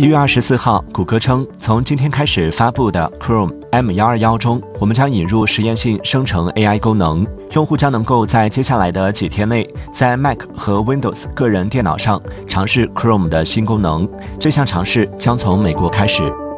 一月二十四号谷歌称从今天开始发布的 chrome m 幺二幺中我们将引入实验性生成 ai 功能用户将能够在接下来的几天内在 mac 和 windows 个人电脑上尝试 chrome 的新功能这项尝试将从美国开始。